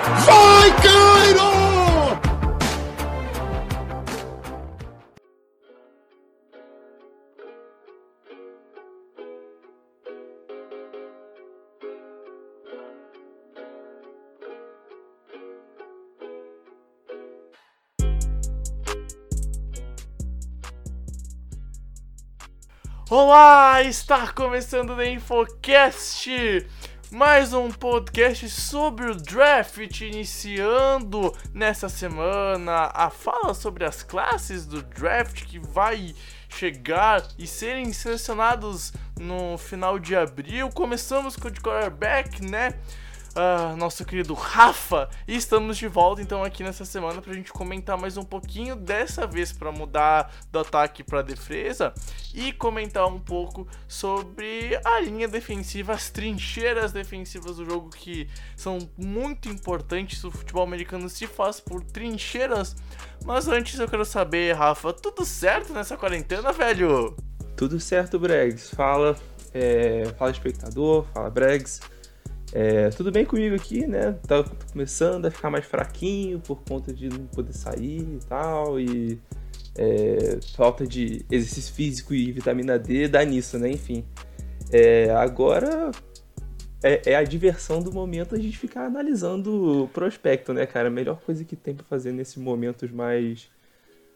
Vai, Cairo! Olá, está começando o Infocast, mais um podcast sobre o draft, iniciando nessa semana a fala sobre as classes do draft que vai chegar e serem selecionados no final de abril. Começamos com o de quarterback, né? Ah, nosso querido Rafa. E estamos de volta então aqui nessa semana pra gente comentar mais um pouquinho, dessa vez para mudar do ataque para defesa e comentar um pouco sobre a linha defensiva, as trincheiras defensivas do jogo que são muito importantes. O futebol americano se faz por trincheiras. Mas antes eu quero saber, Rafa, tudo certo nessa quarentena, velho? Tudo certo, Bregs. Fala, é, fala espectador, fala Bregs. É, tudo bem comigo aqui, né? Tá começando a ficar mais fraquinho por conta de não poder sair e tal, e é, falta de exercício físico e vitamina D dá nisso, né? Enfim. É, agora é, é a diversão do momento a gente ficar analisando o prospecto, né, cara? A melhor coisa que tem pra fazer nesses momentos mais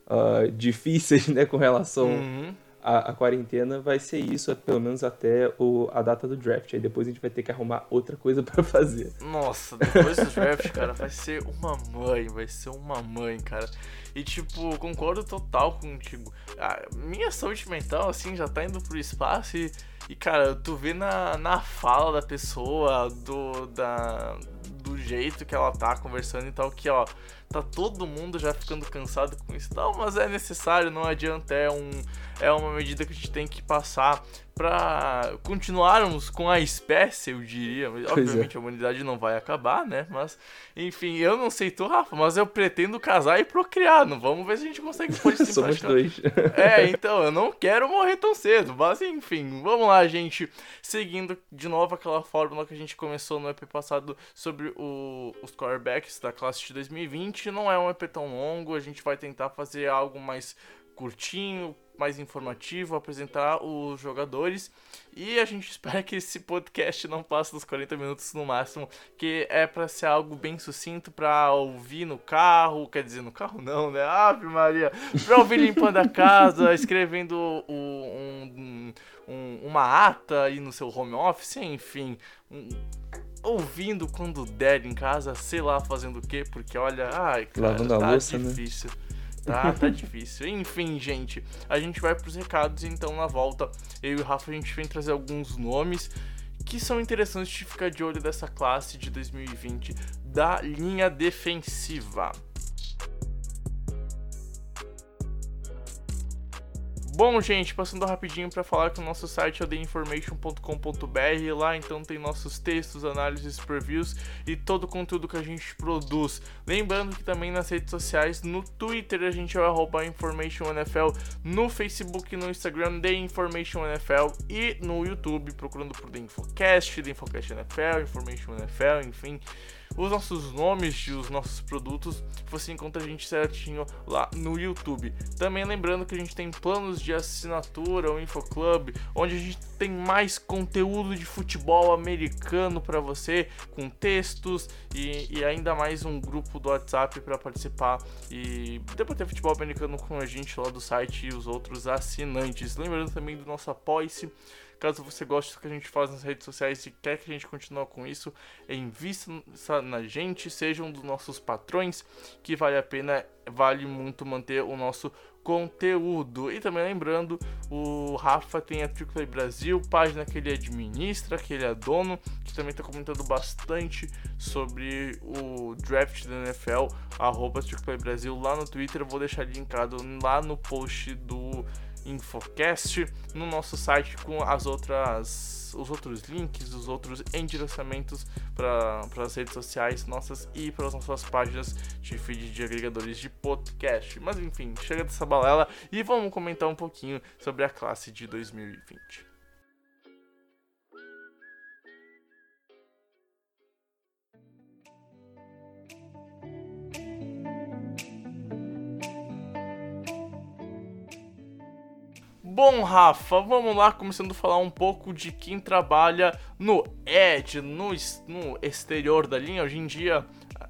ah, difíceis, né, com relação Uhum. A, a quarentena vai ser isso, pelo menos até o, a data do draft. Aí depois a gente vai ter que arrumar outra coisa pra fazer. Nossa, depois do draft, cara, vai ser uma mãe, vai ser uma mãe, cara. E tipo, concordo total contigo. A minha saúde mental, assim, já tá indo pro espaço e, e cara, tu vê na, na fala da pessoa, do, da, do jeito que ela tá conversando e tal, que ó, tá todo mundo já ficando cansado com isso tal, mas é necessário, não adianta, é um é uma medida que a gente tem que passar pra continuarmos com a espécie, eu diria. Mas, Pois é. Obviamente a humanidade não vai acabar, né? Mas, enfim, eu não sei tu, Rafa, mas eu pretendo casar e procriar. Não vamos ver se a gente consegue pôr isso em Somos prática. dois. É, então, eu não quero morrer tão cedo, mas enfim, vamos lá, gente. Seguindo de novo aquela fórmula que a gente começou no EP passado sobre o- os quarterbacks da classe de 2020. Não é um EP tão longo, a gente vai tentar fazer algo mais curtinho, mais informativo, apresentar os jogadores. E a gente espera que esse podcast não passe dos 40 minutos no máximo, que é pra ser algo bem sucinto pra ouvir no carro, quer dizer, no carro não, né? Ave Maria! Pra ouvir limpando a casa, escrevendo um- um- uma ata aí no seu home office, enfim. um- ouvindo quando der em casa, sei lá fazendo o quê, porque olha, ai, cara, Lavando a tá louça, né? Tá, tá difícil. Enfim, gente, a gente vai pros recados, então na volta, eu e o Rafa a gente vem trazer alguns nomes que são interessantes de ficar de olho dessa classe de 2020 da linha defensiva. Bom, gente, passando rapidinho para falar que o nosso site é theinformation.com.br. Lá então tem nossos textos, análises, previews e todo o conteúdo que a gente produz. Lembrando que também nas redes sociais, no Twitter a gente é o arroba InformationNFL, no Facebook e no Instagram The e no YouTube procurando por The Infocast, The Infocast NFL, Information NFL, enfim os nossos nomes e os nossos produtos, você encontra a gente certinho lá no YouTube. Também lembrando que a gente tem planos de assinatura, o InfoClub, onde a gente tem mais conteúdo de futebol americano para você, com textos e, e ainda mais um grupo do WhatsApp para participar e debater futebol americano com a gente lá do site e os outros assinantes. Lembrando também do nosso apoia-se Caso você goste do que a gente faz nas redes sociais e quer que a gente continue com isso, invista na gente, seja um dos nossos patrões, que vale a pena, vale muito manter o nosso conteúdo. E também lembrando, o Rafa tem a Triple Brasil, página que ele administra, que ele é dono, que também está comentando bastante sobre o draft da NFL, arroba Triple Brasil lá no Twitter. Eu vou deixar linkado lá no post do Infocast no nosso site com as outras os outros links, os outros endereçamentos para as redes sociais nossas e para as nossas páginas de feed de agregadores de podcast. Mas enfim, chega dessa balela e vamos comentar um pouquinho sobre a classe de 2020. Bom, Rafa, vamos lá, começando a falar um pouco de quem trabalha no Edge, no, no exterior da linha. Hoje em dia,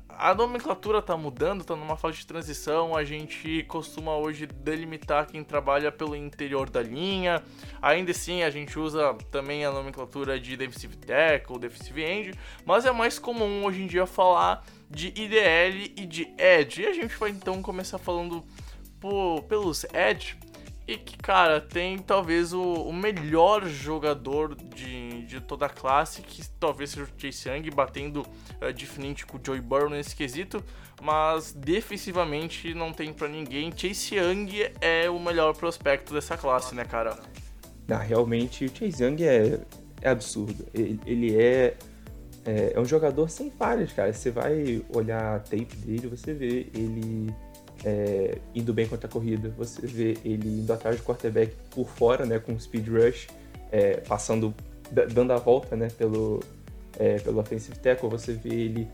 a nomenclatura tá mudando, tá numa fase de transição. A gente costuma hoje delimitar quem trabalha pelo interior da linha. Ainda assim, a gente usa também a nomenclatura de defensive tackle, defensive end, mas é mais comum hoje em dia falar de IDL e de edge. E a gente vai então começar falando por, pelos edge e que, cara, tem talvez o, o melhor jogador de, de toda a classe, que talvez seja o Chase Young, batendo uh, de frente com o Joey Burrow nesse quesito, mas defensivamente não tem para ninguém. Chase Young é o melhor prospecto dessa classe, né, cara? Não, realmente, o Chase Young é, é absurdo. Ele, ele é, é, é um jogador sem falhas, cara. Você vai olhar a tape dele, você vê ele é, indo bem contra a corrida. Você vê ele indo atrás do quarterback por fora, né, com speed rush, é, passando, dando a volta, né, pelo, é, pelo offensive tackle. Você vê ele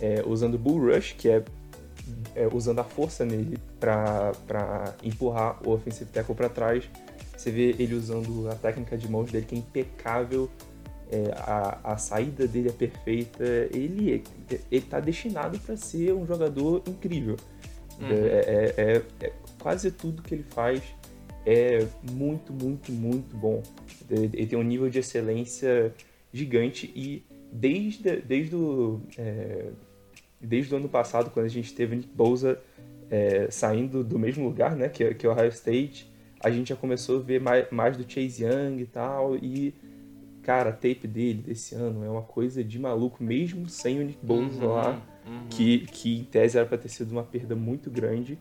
é, usando bull rush, que é, é usando a força nele para empurrar o offensive tackle para trás. Você vê ele usando a técnica de mãos dele, que é impecável. É, a, a saída dele é perfeita. Ele está destinado para ser um jogador incrível. Uhum. É, é, é, é, quase tudo que ele faz é muito, muito, muito bom. Ele tem um nível de excelência gigante e desde, desde, o, é, desde o ano passado, quando a gente teve Nick Bosa é, saindo do mesmo lugar, né, que, que é o Ohio State, a gente já começou a ver mais, mais do Chase Young e tal, e cara, a tape dele desse ano é uma coisa de maluco, mesmo sem o Nick Bosa uhum. lá uhum. que, que em tese era para ter sido uma perda muito grande.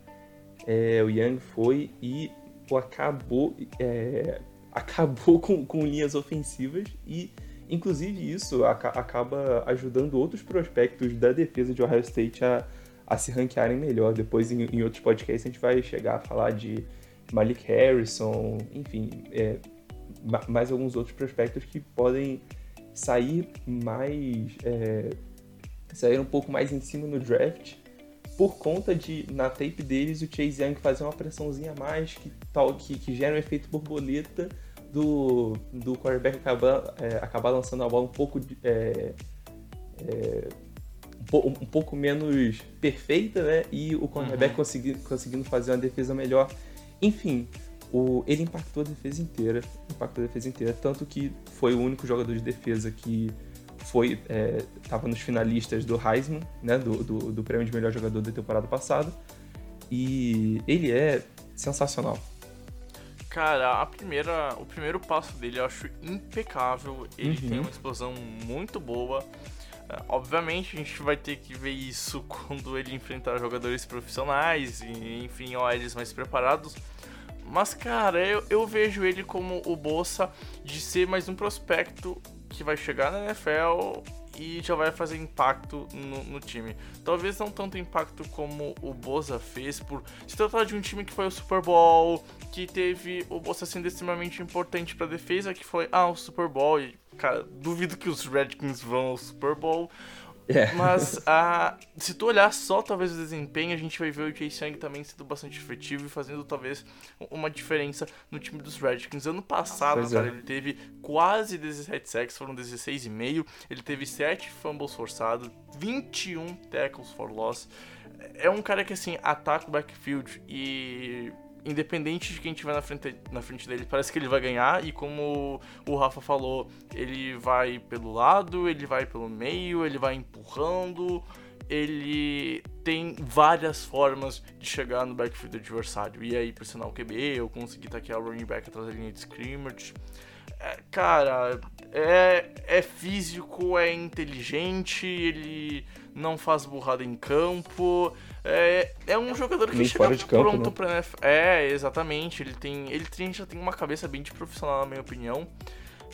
É, o Young foi e pô, acabou, é, acabou com, com linhas ofensivas e inclusive isso acaba ajudando outros prospectos da defesa de Ohio State a, a se ranquearem melhor. Depois em, em, outros podcasts a gente vai chegar a falar de Malik Harrison, enfim, é, mais alguns outros prospectos que podem sair mais é, saíram um pouco mais em cima no draft, por conta de, na tape deles, o Chase Young fazer uma pressãozinha a mais, que, tal, que, que gera um efeito borboleta do, do quarterback acabar, é, acabar lançando a bola um pouco, é, é, um, um, pouco menos perfeita, né? E o quarterback uhum. consegui, conseguindo fazer uma defesa melhor. Enfim, o, ele impactou a defesa inteira, impactou a defesa inteira, tanto que foi o único jogador de defesa que foi estava é, nos finalistas do Heisman, né, do, do, do, prêmio de melhor jogador da temporada passada, e ele é sensacional. Cara, a primeira, o primeiro passo dele eu acho impecável. Ele uhum. tem uma explosão muito boa. É, obviamente a gente vai ter que ver isso quando ele enfrentar jogadores profissionais e, enfim, OLs mais preparados. Mas, cara, eu, eu vejo ele como o Bolsa de ser mais um prospecto que vai chegar na NFL e já vai fazer impacto no, no, time. Talvez não tanto impacto como o Boza fez, por se tratar de um time que foi ao Super Bowl, que teve o Boza sendo extremamente importante para defesa, que foi ah, o Super Bowl. E, cara, duvido que os Redskins vão ao Super Bowl. É. Mas uh, se tu olhar só talvez o desempenho, a gente vai ver o Chase Young também sendo bastante efetivo e fazendo talvez uma diferença no time dos Redskins. Ano passado, pois cara, é. ele teve quase 17 sacks, foram 16,5. Ele teve 7 fumbles forçados, 21 tackles for loss. É um cara que assim ataca o backfield e independente de quem tiver na frente, na frente dele, parece que ele vai ganhar. E como o Rafa falou, ele vai pelo lado, ele vai pelo meio, ele vai empurrando. Ele tem várias formas de chegar no backfield adversário. E aí, pressionar o QB, ou conseguir taquear o running back atrás da linha de scrimmage. É, cara, é, é físico, é inteligente, ele não faz burrada em campo. É, é um jogador que Nem chega campo, pronto né? pra NFL. É, exatamente. Ele tem, ele tem, já tem uma cabeça bem de profissional, na minha opinião.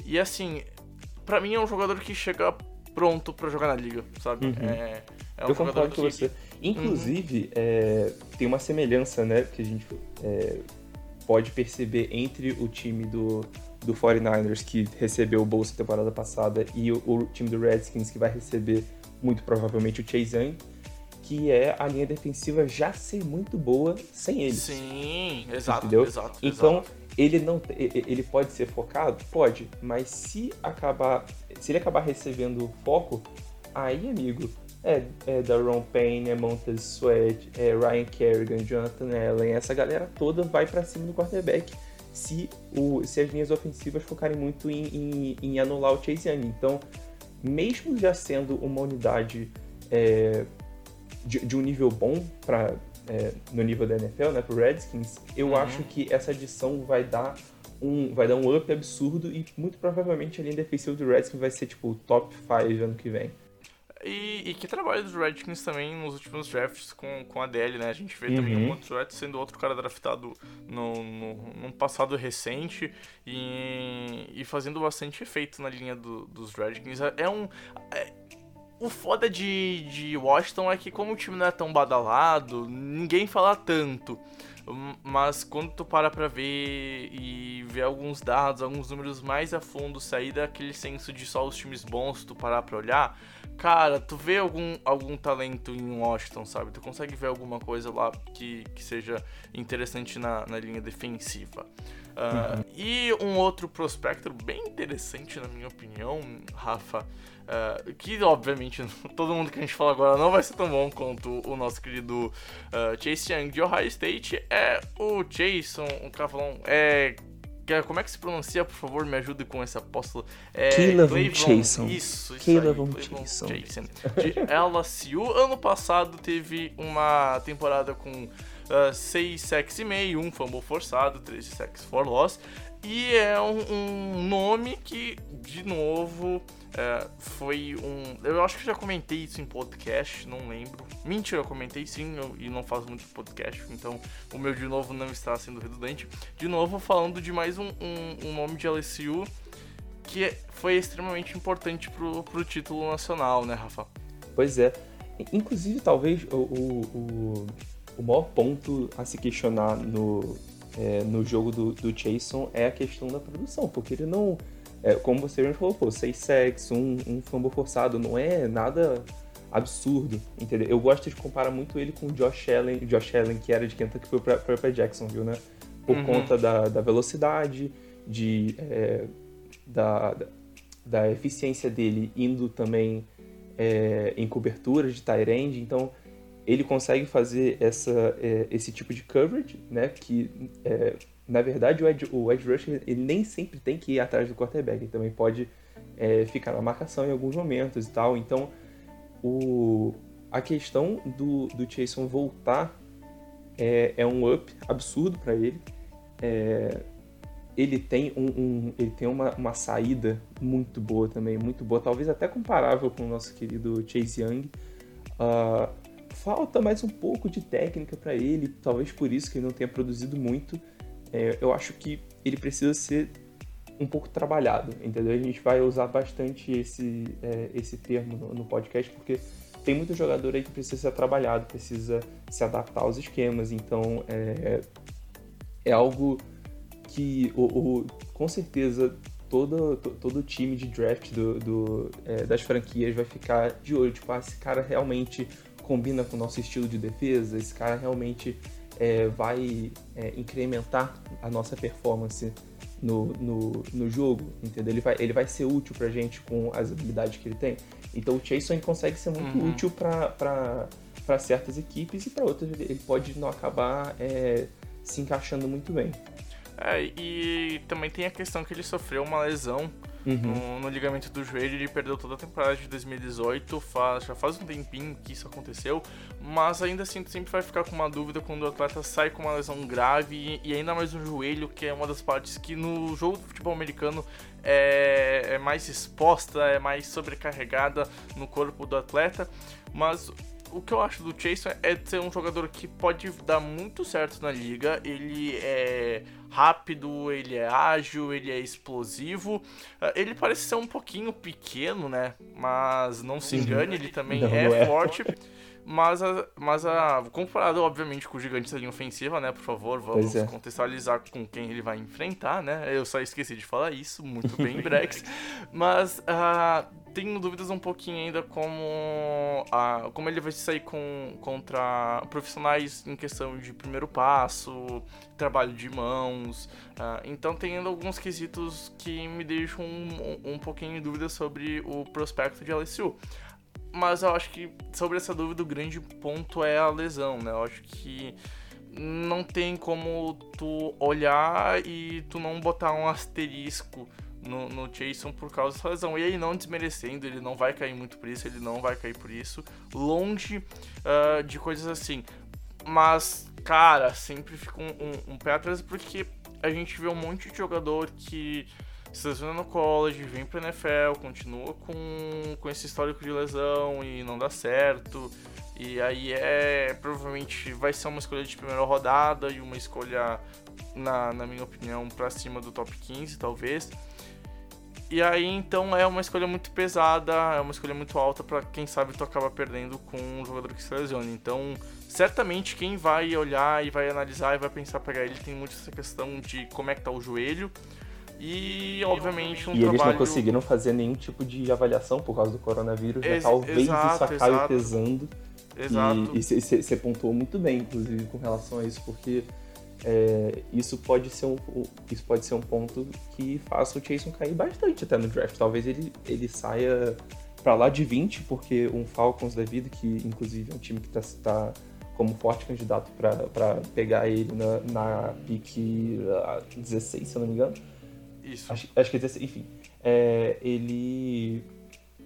E assim, pra mim é um jogador que chega pronto pra jogar na liga, sabe? Uhum. É, é um Eu jogador concordo com que- você. Inclusive, é, tem uma semelhança, né, que a gente é, pode perceber entre o time do, do 49ers, que recebeu o bolso temporada passada, e o, o time do Redskins, que vai receber muito provavelmente o Chase Young, que é a linha defensiva já ser muito boa sem ele. Sim, exato, entendeu? exato. Então, exato. ele não ele pode ser focado? Pode, mas se acabar se ele acabar recebendo foco, aí, amigo, é, é Daron Payne, é Montez Sweat, é Ryan Kerrigan, Jonathan Allen, essa galera toda vai pra cima do quarterback se, o, se as linhas ofensivas focarem muito em, em, em anular o Chase Young. Então, mesmo já sendo uma unidade é, de, de um nível bom para no nível da NFL, né, pro Redskins, eu Uhum. acho que essa adição vai dar um vai dar um up absurdo e muito provavelmente a linha defensiva do Redskins vai ser tipo o top 5 ano que vem. E, e que trabalho dos Redskins também nos últimos drafts com, com a DL, né? A gente vê também Uhum. o Montserrat sendo outro cara draftado no, no, num passado recente e, e fazendo bastante efeito na linha do- dos Redskins. É é um. é- o foda de, de Washington é que como o time não é tão badalado, ninguém fala tanto. Mas quando tu para pra ver e ver alguns dados, alguns números mais a fundo, sair daquele senso de só os times bons, tu parar pra olhar, cara, tu vê algum, algum talento em Washington, sabe? Tu consegue ver alguma coisa lá que, que seja interessante na, na linha defensiva. Ah, E um outro prospecto bem interessante, na minha opinião, Rafa, ah, que obviamente todo mundo que a gente fala agora não vai ser tão bom quanto o nosso querido ah, Chase Young de Ohio State, é o Jason, o Cavalão, é. Como é que se pronuncia, por favor, me ajude com esse apóstolo. É, Cleveland- Jason. Isso, isso Cleveland aí, Jason. Jason. De LSU, ano passado teve uma temporada com 6 sacks e meio, um fumble forçado, 13 sacks for loss. E é um, um nome que, de novo, é, foi um. Eu acho que já comentei isso em podcast, não lembro. Mentira, eu comentei sim eu- e não faço muito podcast, então o meu de novo não está sendo redundante. De novo, falando de mais um, um, um nome de LSU que é- foi extremamente importante pro, pro título nacional, né, Rafa? Pois é. Inclusive, talvez o, o, o, o maior ponto a se questionar no, é, no jogo do, do Jason é a questão da produção, porque ele não. é, como você mesmo falou, pô, seis sacks, um, um fumble forçado, não é nada absurdo, entendeu? Eu gosto de comparar muito ele com o Josh Allen, Josh Allen que era de Kentucky foi pra, foi pra Jacksonville, né? Por Uhum. conta da, da velocidade, de, é, da, da, eficiência dele indo também é, em coberturas de tight end, então ele consegue fazer essa, é, esse tipo de coverage, né? Que é, na verdade o edge, o edge rusher ele nem sempre tem que ir atrás do quarterback, ele também pode é, ficar na marcação em alguns momentos e tal. Então o, a questão do, do Jason voltar é, é um up absurdo para ele. É, ele tem, um, um- ele tem uma, uma saída muito boa também, muito boa, talvez até comparável com o nosso querido Chase Young. Ah, falta mais um pouco de técnica para ele, talvez por isso que ele não tenha produzido muito. É, eu acho que ele precisa ser um pouco trabalhado, entendeu? A gente vai usar bastante esse, é, esse termo no, no podcast, porque tem muito jogador aí que precisa ser trabalhado, precisa se adaptar aos esquemas, então é, é algo que o, o- com certeza todo, to- todo time de draft do, do, é, das franquias vai ficar de olho, tipo, ah, esse cara realmente combina com o nosso estilo de defesa, esse cara realmente é, vai é, incrementar a nossa performance no, no, no jogo, entendeu? Ele vai, ele vai ser útil pra gente com as habilidades que ele tem. Então o Chason consegue ser muito Uhum. útil para certas equipes e para outras ele ele pode não acabar é, se encaixando muito bem. É, e também tem a questão que ele sofreu uma lesão Uhum. no, no ligamento do joelho, ele perdeu toda a temporada de 2018, faz, já faz um tempinho que isso aconteceu, mas ainda assim tu sempre vai ficar com uma dúvida quando o atleta sai com uma lesão grave e, e ainda mais no joelho, que é uma das partes que no jogo de futebol americano é, é mais exposta, é mais sobrecarregada no corpo do atleta, mas o que eu acho do Chase é ser um jogador que pode dar muito certo na liga. Ele é rápido, ele é ágil, ele é explosivo. Ah, Ele parece ser um pouquinho pequeno, né? Mas não se engane, ele também Não, é, é. forte. Mas, a, mas a, comparado, obviamente, com o gigante da linha ofensiva, né? Por favor, vamos é. contextualizar com quem ele vai enfrentar, né? Eu só esqueci de falar isso, muito bem, Brex. Mas ah, tenho dúvidas um pouquinho ainda como, ah, como ele vai sair com, contra profissionais em questão de primeiro passo, trabalho de mãos. ah, então tem ainda alguns quesitos que me deixam um, um pouquinho em dúvida sobre o prospecto de LSU. Mas eu acho que sobre essa dúvida o grande ponto é a lesão, né? Eu acho que não tem como tu olhar e tu não botar um asterisco no, no Jason por causa dessa lesão. E aí, não desmerecendo, ele não vai cair muito por isso, ele não vai cair por isso. Longe ah, de coisas assim. Mas, cara, sempre fica um, um- um pé atrás porque a gente vê um monte de jogador que se lesiona no college, vem pra NFL, continua com, com esse histórico de lesão e não dá certo. E aí é. Provavelmente vai ser uma escolha de primeira rodada e uma escolha, na, na minha opinião, pra cima do top 15, talvez. E aí então é uma escolha muito pesada, é uma escolha muito alta pra quem sabe tu acaba perdendo com um jogador que se lesiona. Então, certamente quem vai olhar e vai analisar e vai pensar pegar ele tem muito essa questão de como é que tá o joelho. E obviamente um e eles trabalho não conseguiram fazer nenhum tipo de avaliação por causa do coronavírus, né? Talvez exato, isso acabe exato. pesando. Exato. E você pontuou muito bem, inclusive, com relação a isso, porque é, isso, pode ser um, isso pode ser um ponto que faça o Jason cair bastante até no draft. Talvez ele, ele saia pra lá de 20, porque um Falcons da vida, que inclusive é um time que tá, tá como forte candidato pra pegar ele na, na pique ah, 16, se eu não me engano. Isso. Acho, acho que é 16, enfim. É, ele.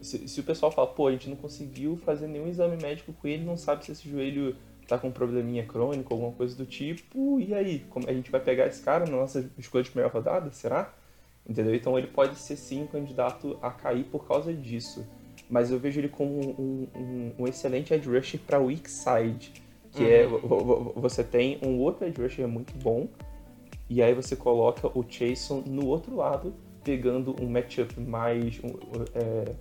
Se, se o pessoal fala, pô, a gente não conseguiu fazer nenhum exame médico com ele, não sabe se esse joelho tá com um probleminha crônico, alguma coisa do tipo, e aí? Como, a gente vai pegar esse cara na nossa escolha de primeira rodada? Será? Entendeu? Então ele pode ser sim um candidato a cair por causa disso. Mas eu vejo ele como um, um- um excelente edge rusher para weak side. Que é, vo- vo- você tem um outro edge rusher muito bom, e aí você coloca o Jason no outro lado, pegando um matchup mais. um, é,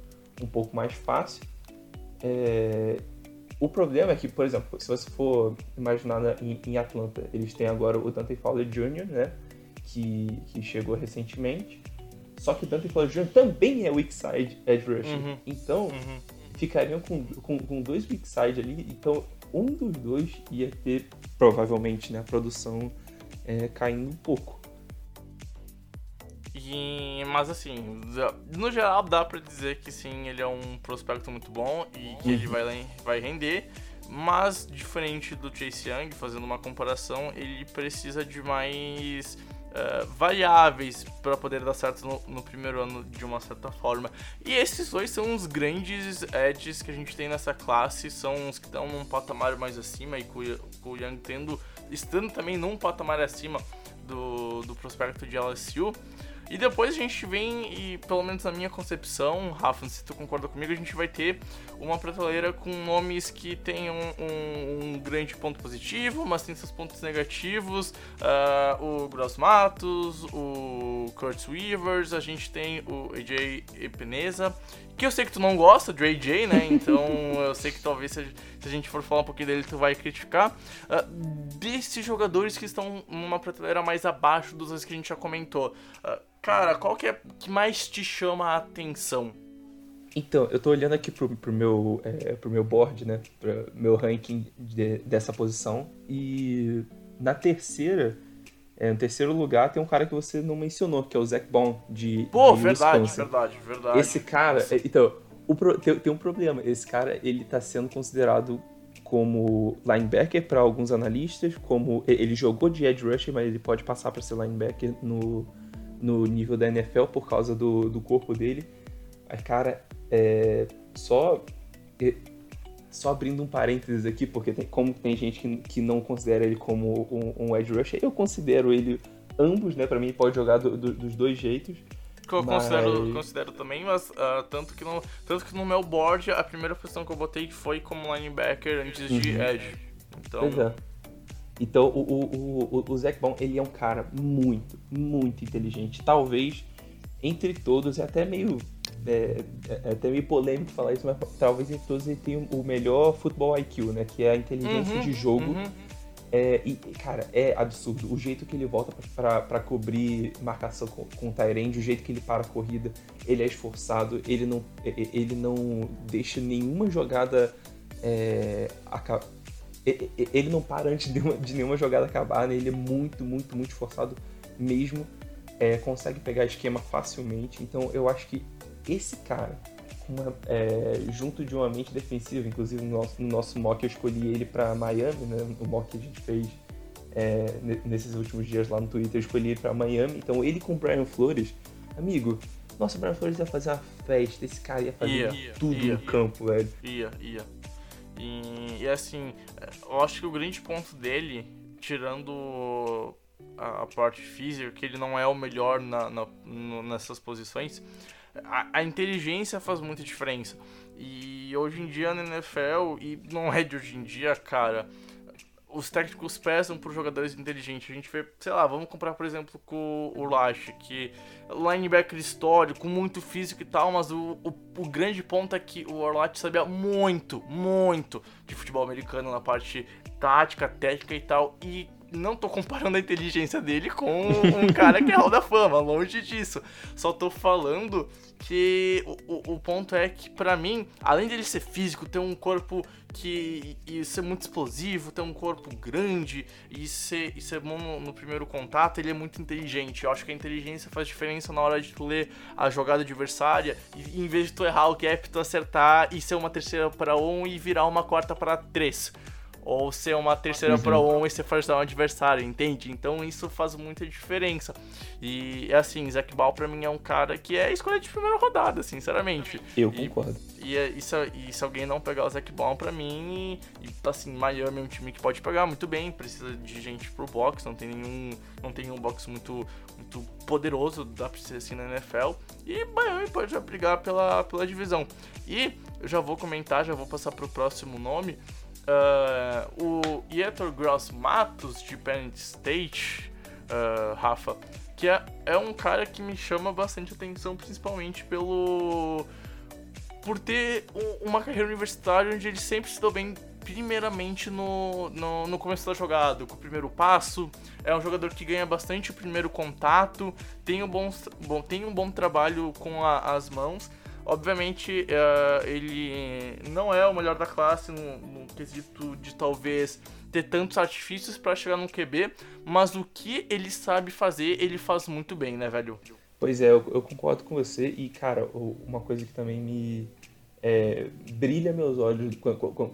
um pouco mais fácil. É, o problema é que, por exemplo, se você for imaginar na- em, em Atlanta, eles têm agora o Dante Fowler Jr., né? Que, que chegou recentemente. Só que o Dante Fowler Jr. também é weak side edge rusher. Uhum. Então, Uhum. ficariam com, com, com dois weak side ali. Então, um dos dois ia ter, provavelmente, né, a produção é, caindo um pouco. Mas assim, no geral dá pra dizer que sim, ele é um prospecto muito bom e que ele vai, vai render. Mas, diferente do Chase Young, fazendo uma comparação, ele precisa de mais eh, variáveis para poder dar certo no, no primeiro ano de uma certa forma. E esses dois são os grandes edges que a gente tem nessa classe, são os que estão num patamar mais acima e com o Young tendo, estando também num patamar acima do, do prospecto de LSU. E depois a gente vem, e pelo menos na minha concepção, Rafa, se tu concorda comigo, a gente vai ter uma prateleira com nomes que tem um, um- um grande ponto positivo, mas tem seus pontos negativos. Ah, o Gross Matos, o Kurt Weavers, a gente tem o AJ Epineza, que eu sei que tu não gosta do AJ, né? Então eu sei que talvez se a, gente for falar um pouquinho dele, tu vai criticar. Ah, desses jogadores que estão numa prateleira mais abaixo dos dois que a gente já comentou. ah, cara, qual que é que mais te chama a atenção? Então, eu tô olhando aqui pro, pro, meu, é, pro meu board, né? Pro meu ranking de- dessa posição. E na terceira, é, no terceiro lugar, tem um cara que você não mencionou, que é o Zac Bond, de, Pô, de verdade, Wisconsin. verdade, verdade. Esse cara, é, então, o pro- tem, tem um problema. Esse cara, ele tá sendo considerado como linebacker para alguns analistas, como ele jogou de edge rusher, mas ele pode passar para ser linebacker no, no nível da NFL por causa do, do corpo dele. Mas, cara, é, só só abrindo um parênteses aqui, porque tem, como tem gente que, que não considera ele como um, um edge rusher, eu considero ele ambos, né? Para mim pode jogar do, do, dos dois jeitos. Eu mas... considero, considero também, mas uh, tanto, que no, tanto que no meu board a primeira posição que eu botei foi como linebacker antes uhum. de edge. Então... Pois é. Então o, o, o, o Zac Baum, ele é um cara muito, muito inteligente. Talvez entre todos, é até meio é, é, é, até meio polêmico falar isso, mas talvez entre todos ele tenha o melhor futebol IQ, né? Que é a inteligência uhum, de jogo. Uhum. É, e, cara, é absurdo. O jeito que ele volta para cobrir marcação com, com o Tyrande, o jeito que ele para a corrida, ele é esforçado, ele não, ele não deixa nenhuma jogada. É, ele não para antes de, uma, de, nenhuma jogada acabar, né? Ele é muito, muito, muito esforçado mesmo. É, consegue pegar esquema facilmente. Então eu acho que esse cara, uma, é, junto de uma mente defensiva, inclusive no nosso, no nosso mock eu escolhi ele para Miami, né? O mock que a gente fez é, nesses últimos dias lá no Twitter, eu escolhi ele para Miami. Então ele com o Brian Flores, amigo, nossa, o Brian Flores ia fazer uma festa, esse cara ia fazer ia, tudo ia, no campo, velho. Ia, ia. E, e, assim, eu acho que o grande ponto dele, tirando a, a parte física, que ele não é o melhor na, na, no, nessas posições, a, a, inteligência faz muita diferença. E hoje em dia na NFL, e não é de hoje em dia, cara, os técnicos pesam por jogadores inteligentes. A gente vê, sei lá, vamos comprar, por exemplo, com o Lash, que linebacker histórico, muito físico e tal, mas o, o, o grande ponto é que o Orlat sabia muito, muito de futebol americano na parte tática, técnica e tal. E não tô comparando a inteligência dele com um cara que é Hall da Fama, longe disso. Só tô falando que o, o, ponto é que, para mim, além dele ser físico, ter um corpo que e ser muito explosivo, ter um corpo grande e ser, e ser bom no, no, primeiro contato, ele é muito inteligente. Eu acho que a inteligência faz diferença na hora de tu ler a jogada adversária e em vez de tu errar o gap, tu acertar e ser uma terceira para um e virar uma quarta para três ou ser uma terceira uhum. para um e ser forçar down adversário, entende? Então isso faz muita diferença. E assim, Zac Ball para mim é um cara que é escolha de primeira rodada, sinceramente. Eu concordo. E, e, e, se, e se alguém não pegar o Zac Ball para mim, e, assim, Miami é um time que pode pegar muito bem, precisa de gente pro box, não tem nenhum, não tem um box muito, muito poderoso, dá pra ser assim na NFL. E Miami pode brigar pela, pela divisão. E eu já vou comentar, já vou passar pro próximo nome. Uh, o Yetor Gross Matos, de Penn State, uh, Rafa, que é, é um cara que me chama bastante atenção, principalmente pelo. por ter um, uma carreira universitária onde ele sempre se deu bem, primeiramente no, no, no, começo da jogada, com o primeiro passo. É um jogador que ganha bastante o primeiro contato, tem um bom, bom, tem um bom trabalho com a, as mãos Obviamente, uh, ele não é o melhor da classe no, no quesito de talvez ter tantos artifícios para chegar no QB, mas o que ele sabe fazer, ele faz muito bem, né, velho? Pois é, eu, eu concordo com você. E, cara, uma coisa que também me é, brilha meus olhos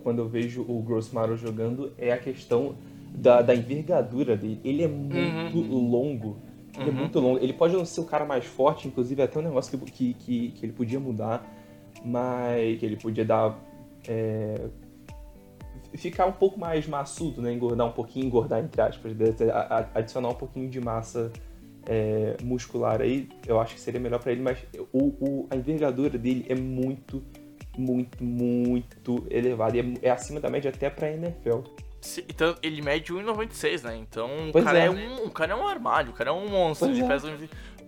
quando eu vejo o Grossmaro jogando é a questão da, da envergadura dele. Ele é muito uhum. longo ele é uhum. muito longo. Ele pode não ser o cara mais forte, inclusive, é até um negócio que, que, que, que ele podia mudar, mas que ele podia dar. É, ficar um pouco mais maçudo, né? Engordar um pouquinho, engordar entre aspas, adicionar um pouquinho de massa é, muscular aí, eu acho que seria melhor para ele, mas o, o, a envergadura dele é muito, muito, muito elevada e é, é acima da média até pra NFL. Então, ele mede 1,96, né? Então, o cara é. é. um, o cara é um armário, o cara é um monstro. Ele é. pesa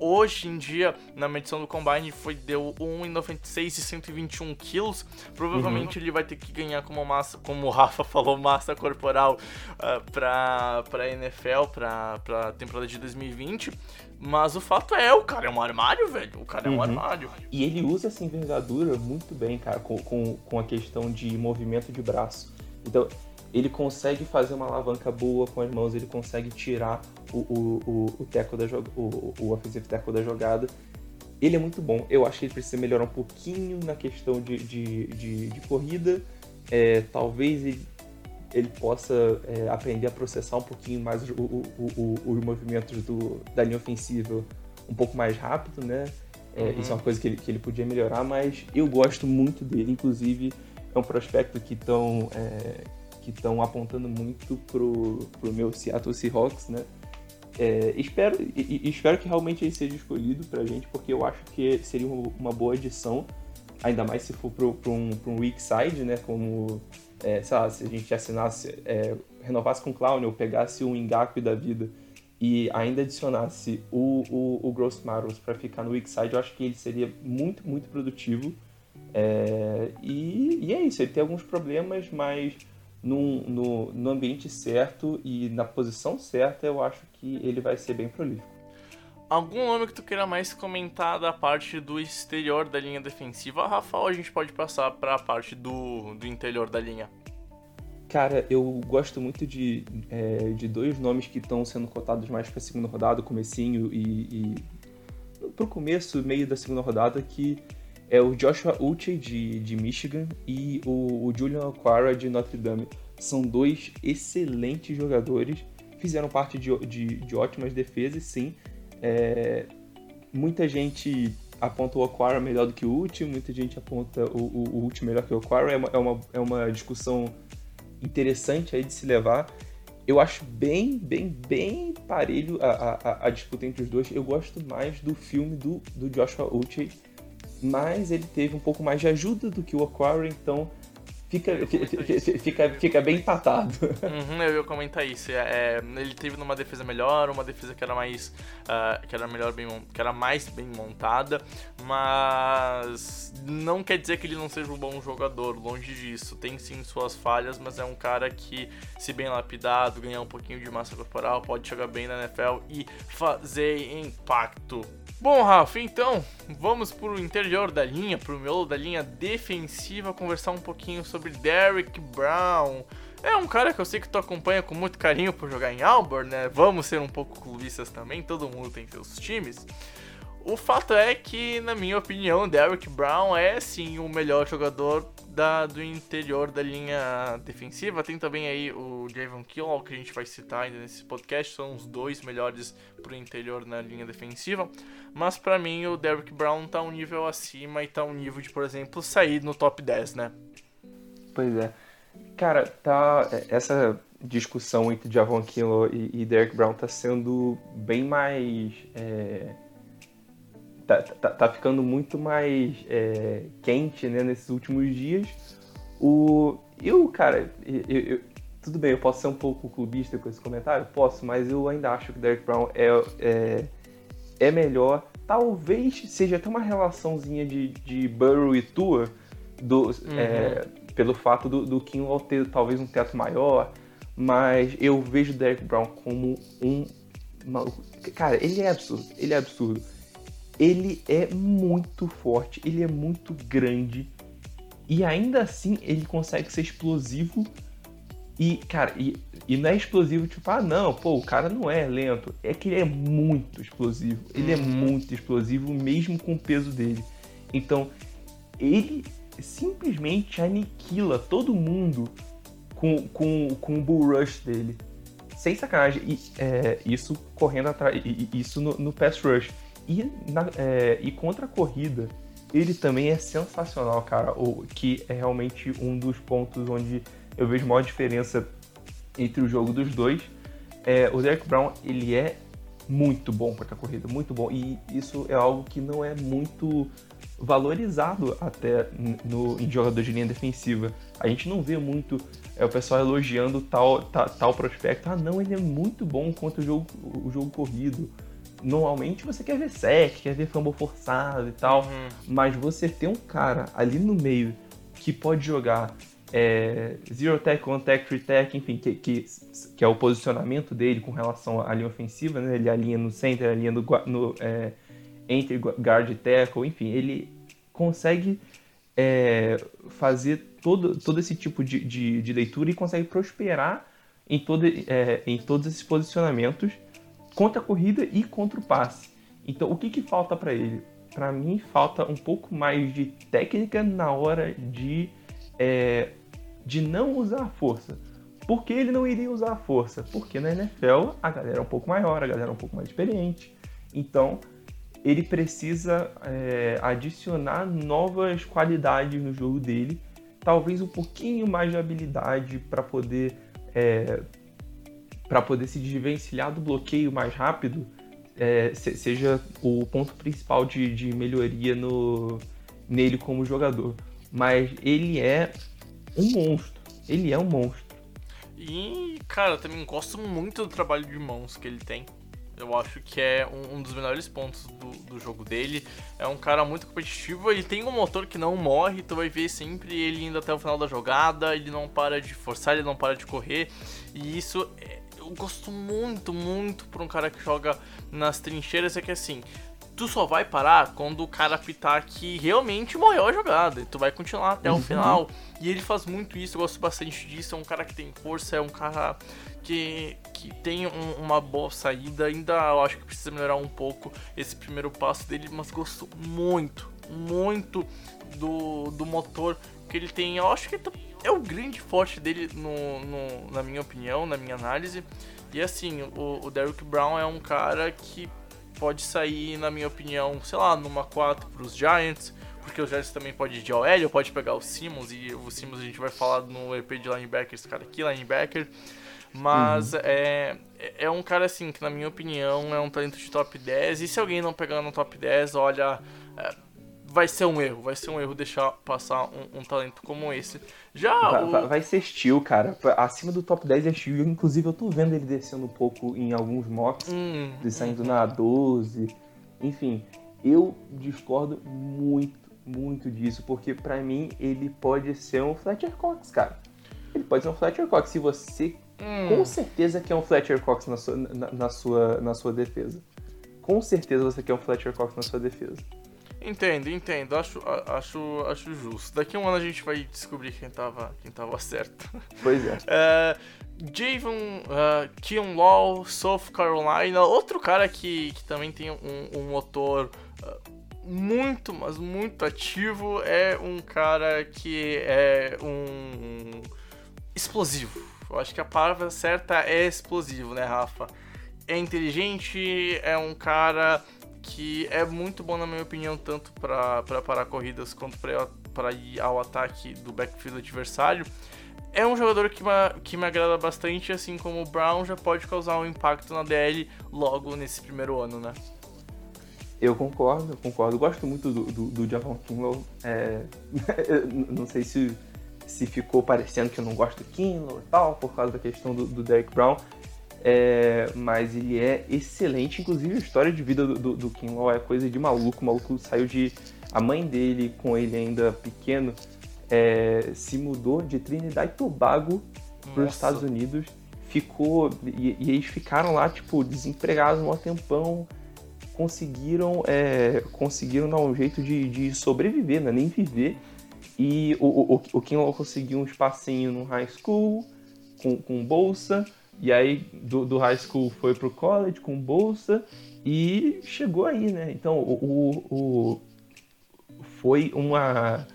Hoje em dia, na medição do Combine, foi, deu 1,96 e 121 quilos. Provavelmente uhum. ele vai ter que ganhar como massa, como o Rafa falou, massa corporal uh, pra, pra NFL, pra, pra temporada de 2020. Mas o fato é, o cara é um armário, velho. O cara é um uhum. armário. E ele usa essa envergadura muito bem, cara, com, com, com a questão de movimento de braço. Então, ele consegue fazer uma alavanca boa com as mãos, ele consegue tirar o, o, o, o teco da o, o offensive tackle da jogada. Ele é muito bom. Eu acho que ele precisa melhorar um pouquinho na questão de, de, de, de corrida. É, talvez ele ele possa é, aprender a processar um pouquinho mais o, o, o, os movimentos do, da linha ofensiva um pouco mais rápido, né? É, uhum. Isso é uma coisa que ele, que ele podia melhorar, mas eu gosto muito dele. Inclusive, é um prospecto que estão é, que estão apontando muito pro, pro meu Seattle Seahawks, né? É, espero, e, espero que realmente ele seja escolhido pra gente, porque eu acho que seria uma boa adição, ainda mais se for pro, pro, um, pro um weak side, né? Como, é, sei lá, se a gente assinasse, é, renovasse com o Clown ou pegasse um Engaku da vida e ainda adicionasse o, o, o Gross Maros para ficar no weak side, eu acho que ele seria muito, muito produtivo. É, e, e, é isso, ele tem alguns problemas, mas no, no, no ambiente certo e na posição certa, eu acho que ele vai ser bem prolífico. Algum nome que tu queira mais comentar da parte do exterior da linha defensiva, Rafael, a gente pode passar para a parte do, do interior da linha. Cara, eu gosto muito de, é, de dois nomes que estão sendo cotados mais para a segunda rodada, comecinho e, e pro começo, meio da segunda rodada, que é o Joshua Uche de, de Michigan e o, o Julian Aquara de Notre Dame. São dois excelentes jogadores, fizeram parte de, de, de ótimas defesas, sim. É, muita gente aponta o Aquara melhor do que o Uche, muita gente aponta o, o, o Uche melhor que o Aquara. É uma, é, uma, é uma discussão interessante aí de se levar. Eu acho bem, bem, bem parelho a, a, a disputa entre os dois. Eu gosto mais do filme do, do Joshua Uche mas ele teve um pouco mais de ajuda do que o Aquarium, então fica, fica, fica bem empatado. Uhum, eu ia comentar isso. É, é, ele teve numa defesa melhor, uma defesa que era mais. Uh, que era melhor bem, que era mais bem montada, mas não quer dizer que ele não seja um bom jogador, longe disso. Tem sim suas falhas, mas é um cara que, se bem lapidado, ganhar um pouquinho de massa corporal, pode jogar bem na NFL e fazer impacto. Bom, Rafa, então vamos pro interior da linha, pro miolo da linha defensiva, conversar um pouquinho sobre Derrick Brown. É um cara que eu sei que tu acompanha com muito carinho por jogar em Auburn, né? Vamos ser um pouco clubistas também, todo mundo tem seus times. O fato é que, na minha opinião, Derrick Brown é sim o melhor jogador da, do interior da linha defensiva. Tem também aí o Javon Kill, que a gente vai citar ainda nesse podcast. São os dois melhores pro interior na linha defensiva. Mas para mim o Derrick Brown tá um nível acima e tá um nível de, por exemplo, sair no top 10, né? Pois é. Cara, tá. Essa discussão entre Javon Kinlaw e, e Derrick Brown tá sendo bem mais. É tá, tá, tá ficando muito mais é, quente né, nesses últimos dias. O, eu, cara, eu, eu, tudo bem, eu posso ser um pouco clubista com esse comentário? Posso, mas eu ainda acho que Derek Brown é, é, é melhor. Talvez seja até uma relaçãozinha de, de Burrow e Tua, do, uhum. é, pelo fato do, do Kinlaw ter talvez um teto maior, mas eu vejo o Derek Brown como um. Uma, cara, ele é absurdo, ele é absurdo ele é muito forte, ele é muito grande e ainda assim ele consegue ser explosivo. E, cara, e, e não é explosivo tipo, ah, não, pô, o cara não é lento. É que ele é muito explosivo. Ele é uhum. muito explosivo mesmo com o peso dele. Então, ele simplesmente aniquila todo mundo com, com, com o bull rush dele. Sem sacanagem. E, é, isso correndo atrás. Isso no, no pass rush. E, na, é, e contra a corrida, ele também é sensacional, cara. O, que é realmente um dos pontos onde eu vejo maior diferença entre o jogo dos dois. É, o Derek Brown, ele é muito bom contra a corrida, muito bom. E isso é algo que não é muito valorizado até no, em jogador de linha defensiva. A gente não vê muito é, o pessoal elogiando tal, tal, tal prospecto. Ah, não, ele é muito bom contra o jogo, o jogo corrido normalmente você quer ver sec, quer ver fumble forçado e tal, uhum. mas você tem um cara ali no meio que pode jogar é, zero tech, one tech, three tech, enfim, que, que, que, é o posicionamento dele com relação à linha ofensiva, né? Ele alinha no center, alinha no, no é, entre guard tackle, enfim, ele consegue é, fazer todo, todo esse tipo de, de, de, leitura e consegue prosperar em, todo, é, em todos esses posicionamentos contra a corrida e contra o passe. Então, o que, que falta para ele? Para mim, falta um pouco mais de técnica na hora de, é, de não usar a força. Por que ele não iria usar a força? Porque na NFL a galera é um pouco maior, a galera é um pouco mais experiente. Então, ele precisa é, adicionar novas qualidades no jogo dele, talvez um pouquinho mais de habilidade para poder é, para poder se desvencilhar do bloqueio mais rápido, é, seja o ponto principal de, de melhoria no, nele como jogador. Mas ele é um monstro. Ele é um monstro. E, cara, eu também gosto muito do trabalho de mãos que ele tem. Eu acho que é um, um dos melhores pontos do, do, jogo dele. É um cara muito competitivo, ele tem um motor que não morre, tu vai ver sempre ele indo até o final da jogada, ele não para de forçar, ele não para de correr. E isso é, gosto muito, muito por um cara que joga nas trincheiras, é que assim, tu só vai parar quando o cara apitar que realmente morreu a jogada. E tu vai continuar até uhum. o final. E ele faz muito isso, eu gosto bastante disso. É um cara que tem força, é um cara que, que tem um, uma boa saída. Ainda eu acho que precisa melhorar um pouco esse primeiro passo dele, mas gosto muito, muito do, do motor que ele tem. Eu acho que é o grande forte dele, no, no, na minha opinião, na minha análise. E assim, o, o Derrick Brown é um cara que pode sair, na minha opinião, sei lá, numa 4 para os Giants, porque o Giants também pode ir de OL, pode pegar o Simmons, e o Simmons a gente vai falar no EP de linebackers, cara aqui, linebacker. Mas uhum. é, é um cara assim que, na minha opinião, é um talento de top 10. E se alguém não pegar no top 10, olha. É, vai ser um erro, vai ser um erro deixar passar um, um talento como esse. Já vai, o... vai, ser Steel, cara. Acima do top 10 é Steel. Inclusive, eu tô vendo ele descendo um pouco em alguns mocks, hum, ele saindo hum. na 12. Enfim, eu discordo muito, muito disso, porque para mim ele pode ser um Fletcher Cox, cara. Ele pode ser um Fletcher Cox. Se você. Hum. Com certeza que é um Fletcher Cox na sua, na, na, sua, na sua defesa. Com certeza você quer um Fletcher Cox na sua defesa. Entendo, entendo. Acho, acho, acho justo. Daqui a um ano a gente vai descobrir quem tava, quem tava certo. Pois é. é Javon uh, Keon Law, South Carolina. Outro cara que, que também tem um, um motor uh, muito, mas muito ativo. É um cara que é um explosivo. Eu acho que a palavra certa é explosivo, né, Rafa? É inteligente, é um cara que é muito bom, na minha opinião, tanto para parar corridas quanto para ir ao ataque do backfield adversário. É um jogador que me, que me agrada bastante, assim como o Brown já pode causar um impacto na DL logo nesse primeiro ano, né? Eu concordo, eu concordo. Gosto muito do, do, do Javon Kinlaw. É... não sei se, se ficou parecendo que eu não gosto do Kinlaw e tal, por causa da questão do, do Derek Brown. É, mas ele é excelente, inclusive a história de vida do, do, do Kinlaw é coisa de maluco. O maluco saiu de. A mãe dele, com ele ainda pequeno, é, se mudou de Trinidad e Tobago para os Estados Unidos. Ficou. E, e, eles ficaram lá, tipo, desempregados um tempão. Conseguiram, é, conseguiram dar um jeito de, de sobreviver, né? nem viver. E o, o, o Kinlaw conseguiu um espacinho no high school, com, com bolsa e aí do, do high school foi pro college com bolsa e chegou aí, né? Então o, o, o foi uma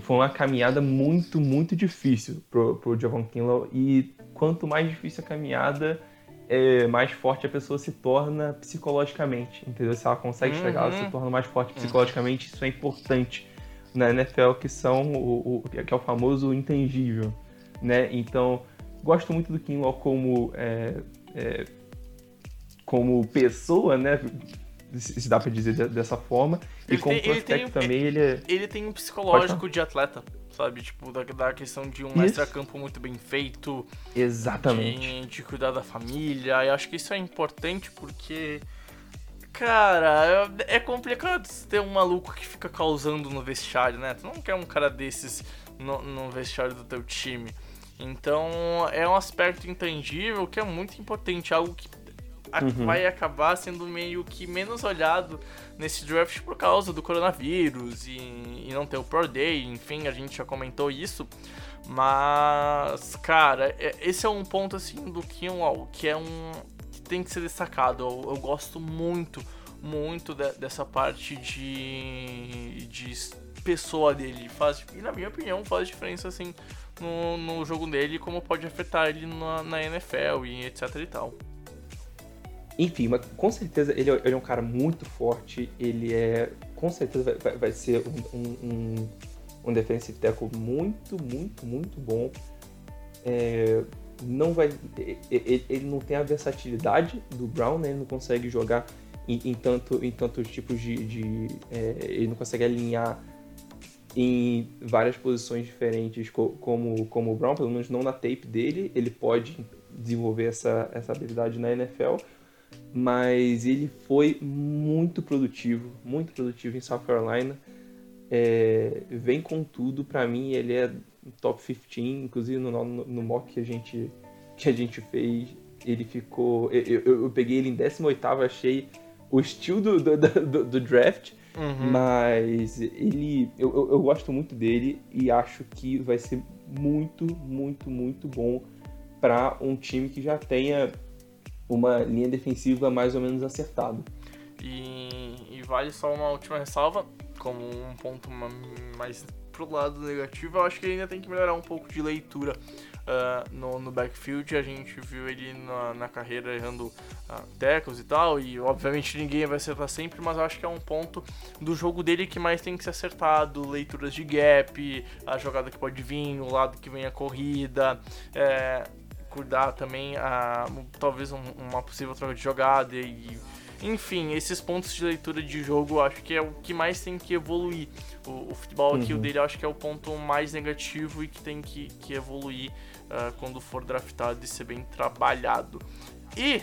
foi uma caminhada muito, muito difícil pro, pro Javon Kinlaw e quanto mais difícil a caminhada, é, mais forte a pessoa se torna psicologicamente, entendeu? Se ela consegue uhum. chegar, ela se torna mais forte psicologicamente, isso é importante na NFL, que são o, o que é o famoso intangível, né? Então, Gosto muito do Kinlaw como, é, é, como pessoa, né? Se dá pra dizer dessa forma. Ele e como tem, prospect um, também, ele é... Ele tem um psicológico de atleta, sabe? Tipo, da, da questão de um extra-campo muito bem feito. Exatamente. De, de cuidar da família. E acho que isso é importante porque... Cara, é, é complicado ter um maluco que fica causando no vestiário, né? Tu não quer um cara desses no, no vestiário do teu time. Então é um aspecto intangível que é muito importante, algo que uhum. vai acabar sendo meio que menos olhado nesse draft por causa do coronavírus e, e não ter o Pro Day, enfim, a gente já comentou isso. Mas, cara, é, esse é um ponto assim do Kinlaw que é um. que tem que ser destacado. Eu, eu gosto muito, muito de, dessa parte de. de pessoa dele. Faz, e na minha opinião faz diferença assim no, no jogo dele, como pode afetar ele na, na NFL e etc e tal. Enfim, mas com certeza ele, é- ele é um cara muito forte, ele é. Com certeza vai, vai- ser um, um, um, defensive tackle muito, muito, muito bom. É, não vai. e- e- Ele não tem a versatilidade do Brown, né? Ele não consegue jogar em, em tanto, em tantos tipos de. de, é, ele não consegue alinhar em várias posições diferentes co- como, como o Brown, pelo menos não na tape dele. Ele pode desenvolver essa, essa habilidade na NFL mas ele foi muito produtivo, muito produtivo em South Carolina. É, vem com tudo, pra mim ele é top 15, inclusive no, no, no mock que a gente que a gente fez, ele ficou, eu, eu, eu peguei ele em 18 achei o estilo do, do, do, do draft, mas ele eu, eu, eu gosto muito dele e acho que vai ser muito, muito, muito bom para um time que já tenha uma linha defensiva mais ou menos acertada. E, e vale só uma última ressalva, como um ponto ma- mais pro lado negativo, eu acho que ele ainda tem que melhorar um pouco de leitura ah, no, no backfield. A gente viu ele na, na carreira errando uh, tackles e tal, e obviamente ninguém vai acertar sempre, mas eu acho que é um ponto do jogo dele que mais tem que ser acertado, leituras de gap, a jogada que pode vir, o lado que vem a corrida, é, cuidar também a talvez um- uma possível troca de jogada e enfim, esses pontos de leitura de jogo acho que é o que mais tem que evoluir. O, o futebol aqui, o dele, acho que é o ponto mais negativo e que tem que, que evoluir ah, quando for draftado e ser bem trabalhado. E,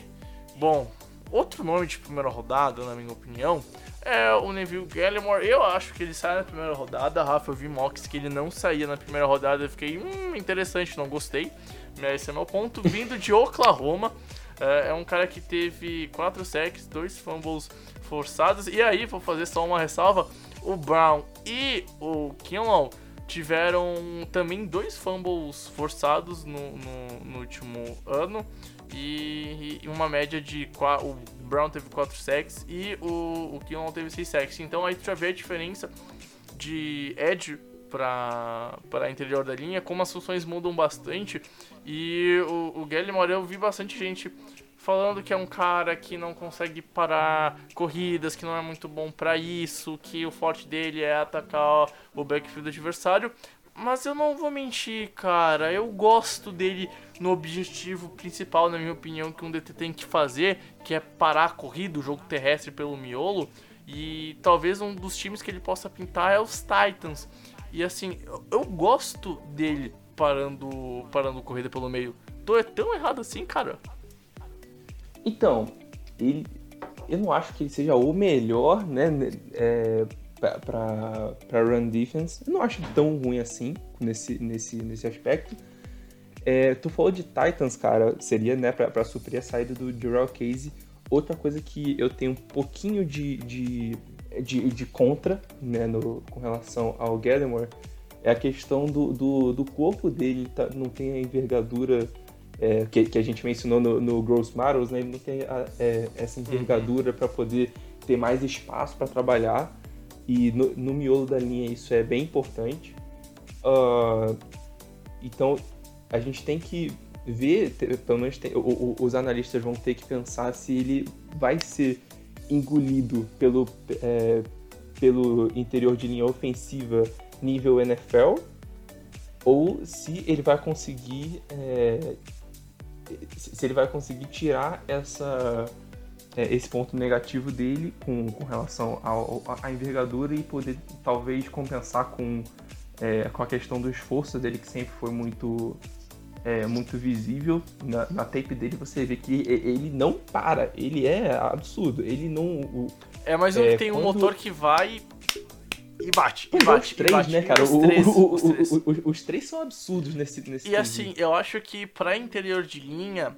bom, outro nome de primeira rodada, na minha opinião, é o Neville Gallimore. Eu acho que ele sai na primeira rodada. Rafa, eu vi mocks que ele não saía na primeira rodada. Eu fiquei, hum, interessante, não gostei. Mas Esse é meu ponto. Vindo de Oklahoma. É é um cara que teve 4 sacks, 2 fumbles forçados. E aí, vou fazer só uma ressalva: o Brown e o Kinlaw tiveram também dois fumbles forçados no, no, no último ano. E, e uma média de. O Brown teve 4 sacks e o, o Kinlaw teve 6 sacks. Então aí tu já vê a diferença de edge para interior da linha, como as funções mudam bastante. E o, o Gallimore, eu vi bastante gente falando que é um cara que não consegue parar corridas, que não é muito bom para isso, que o forte dele é atacar o backfield adversário. Mas eu não vou mentir, cara. Eu gosto dele no objetivo principal, na minha opinião, que um DT tem que fazer, que é parar a corrida, o jogo terrestre pelo miolo. E talvez um dos times que ele possa pintar é os Titans. E assim, eu, eu gosto dele parando, parando corrida pelo meio. Tô é tão errado assim, cara. Então, ele, eu não acho que ele seja o melhor, né, é, pra run defense. Eu não acho tão ruim assim nesse, nesse, nesse aspecto. É, tu falou de Titans, cara, seria, né, pra, pra suprir a saída do Jarrell Casey. Outra coisa que eu tenho um pouquinho de, de, de, de contra, né, no, com relação ao Gallimore, é a questão do, do, do corpo dele, tá- não tem a envergadura é, que, que a gente mencionou no, no Gross Matters, né? Ele não tem a- é, essa envergadura para poder ter mais espaço para trabalhar. E no, no miolo da linha isso é bem importante. Ah, então a gente tem que ver, pelo menos tem- o- o- os analistas vão ter que pensar se ele vai ser engolido pelo, é, pelo interior de linha ofensiva nível NFL ou se ele vai conseguir é, se ele vai conseguir tirar essa é, esse ponto negativo dele com, com relação à envergadura e poder talvez compensar com, é, com a questão do esforço dele que sempre foi muito é, muito visível. Na, na tape dele você vê que ele não para ele é absurdo. Ele não o, É mais um É, que tem um quando- motor que vai e bate, e os bate, três, e bate. né, cara? Os O- três, o- os três. o- o- os três são absurdos nesse, nesse E assim, eu acho que pra interior de linha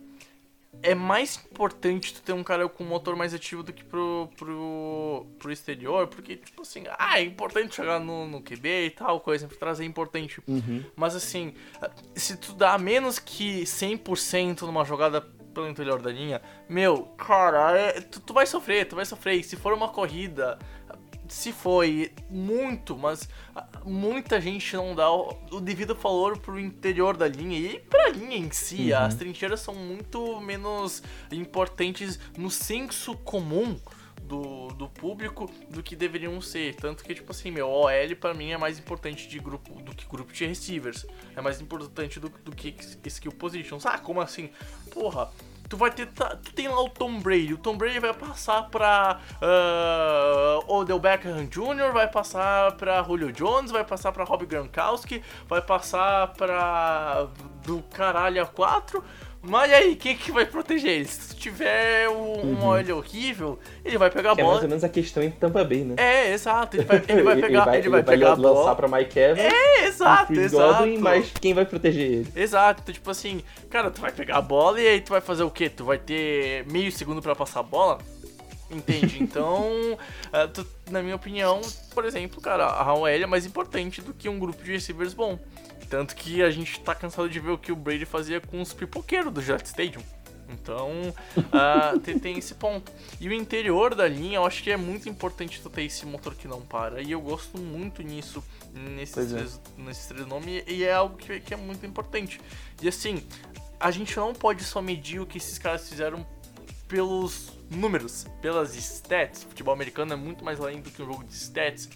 é mais importante tu ter um cara com motor mais ativo do que pro, pro, pro exterior, porque, tipo assim, ah, é importante chegar no, no QB e tal, coisa pra trazer é importante. Mas assim, se tu dá menos que 100% numa jogada pelo interior da linha, meu, cara, é- tu, tu vai sofrer, tu vai sofrer. E se for uma corrida, se foi muito, mas ah, muita gente não dá o, o devido valor pro interior da linha e pra linha em si. Uhum. As trincheiras são muito menos importantes no senso comum do, do público do que deveriam ser. Tanto que, tipo assim, meu, OL pra mim é mais importante de grupo do que grupo de receivers. É mais importante do, do que skill positions. Ah, como assim? Porra, tu vai ter. Tu tem lá o Tom Brady. O Tom Brady vai passar pra uh, Odell Beckham Jr., vai passar pra Julio Jones, vai passar pra Rob Gronkowski, vai passar pra. do caralho a 4. Mas e aí, quem que vai proteger ele? Se tu tiver um, um OL horrível, ele vai pegar a Que é mais bola. ou menos a questão em Tampa Bay, né? É, exato. Ele vai, ele vai pegar, ele vai pegar a lançar bola. pra Mike Evans, É, exato, exato. Godwin, mas quem vai proteger ele? Exato, então, tipo assim, cara, tu vai pegar a bola e aí tu vai fazer o quê? Tu vai ter meio segundo pra passar a bola? Entende? Então, tu- na minha opinião, por exemplo, cara, a OL é mais importante do que um grupo de receivers bom. Tanto que a gente tá cansado de ver o que o Brady fazia com os pipoqueiros do Jet Stadium. Então, ah, tem, tem esse ponto. E o interior da linha, eu acho que é muito importante tu ter esse motor que não para. E eu gosto muito nisso, nesses, é. três, nesses três nomes, e é algo que, que é muito importante. E assim, a gente não pode só medir o que esses caras fizeram pelos números, pelas stats. O futebol americano é muito mais além do que um jogo de stats.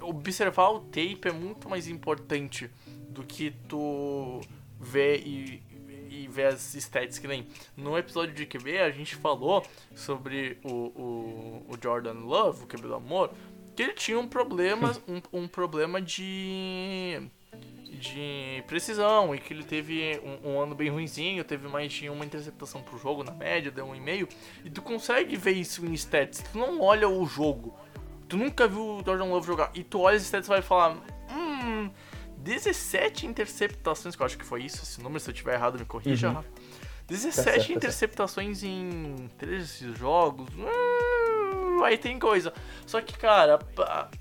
Observar o tape é muito mais importante do que tu ver e, e ver as stats que nem. No episódio de QB a gente falou sobre o, o, o Jordan Love, o QB do amor, que ele tinha um problema, um, um problema de de precisão e que ele teve um, um ano bem ruinzinho, teve mais de uma interceptação pro jogo na média, deu um e meio, e tu consegue ver isso em stats, tu não olha o jogo, tu nunca viu o Jordan Love jogar, e tu olha os stats e vai falar, hum, 17 interceptações, que eu acho que foi isso, esse número, se eu tiver errado me corrija, Rafa. 17 Tá certo, tá interceptações em 13 jogos. hum, aí tem coisa. Só que, cara,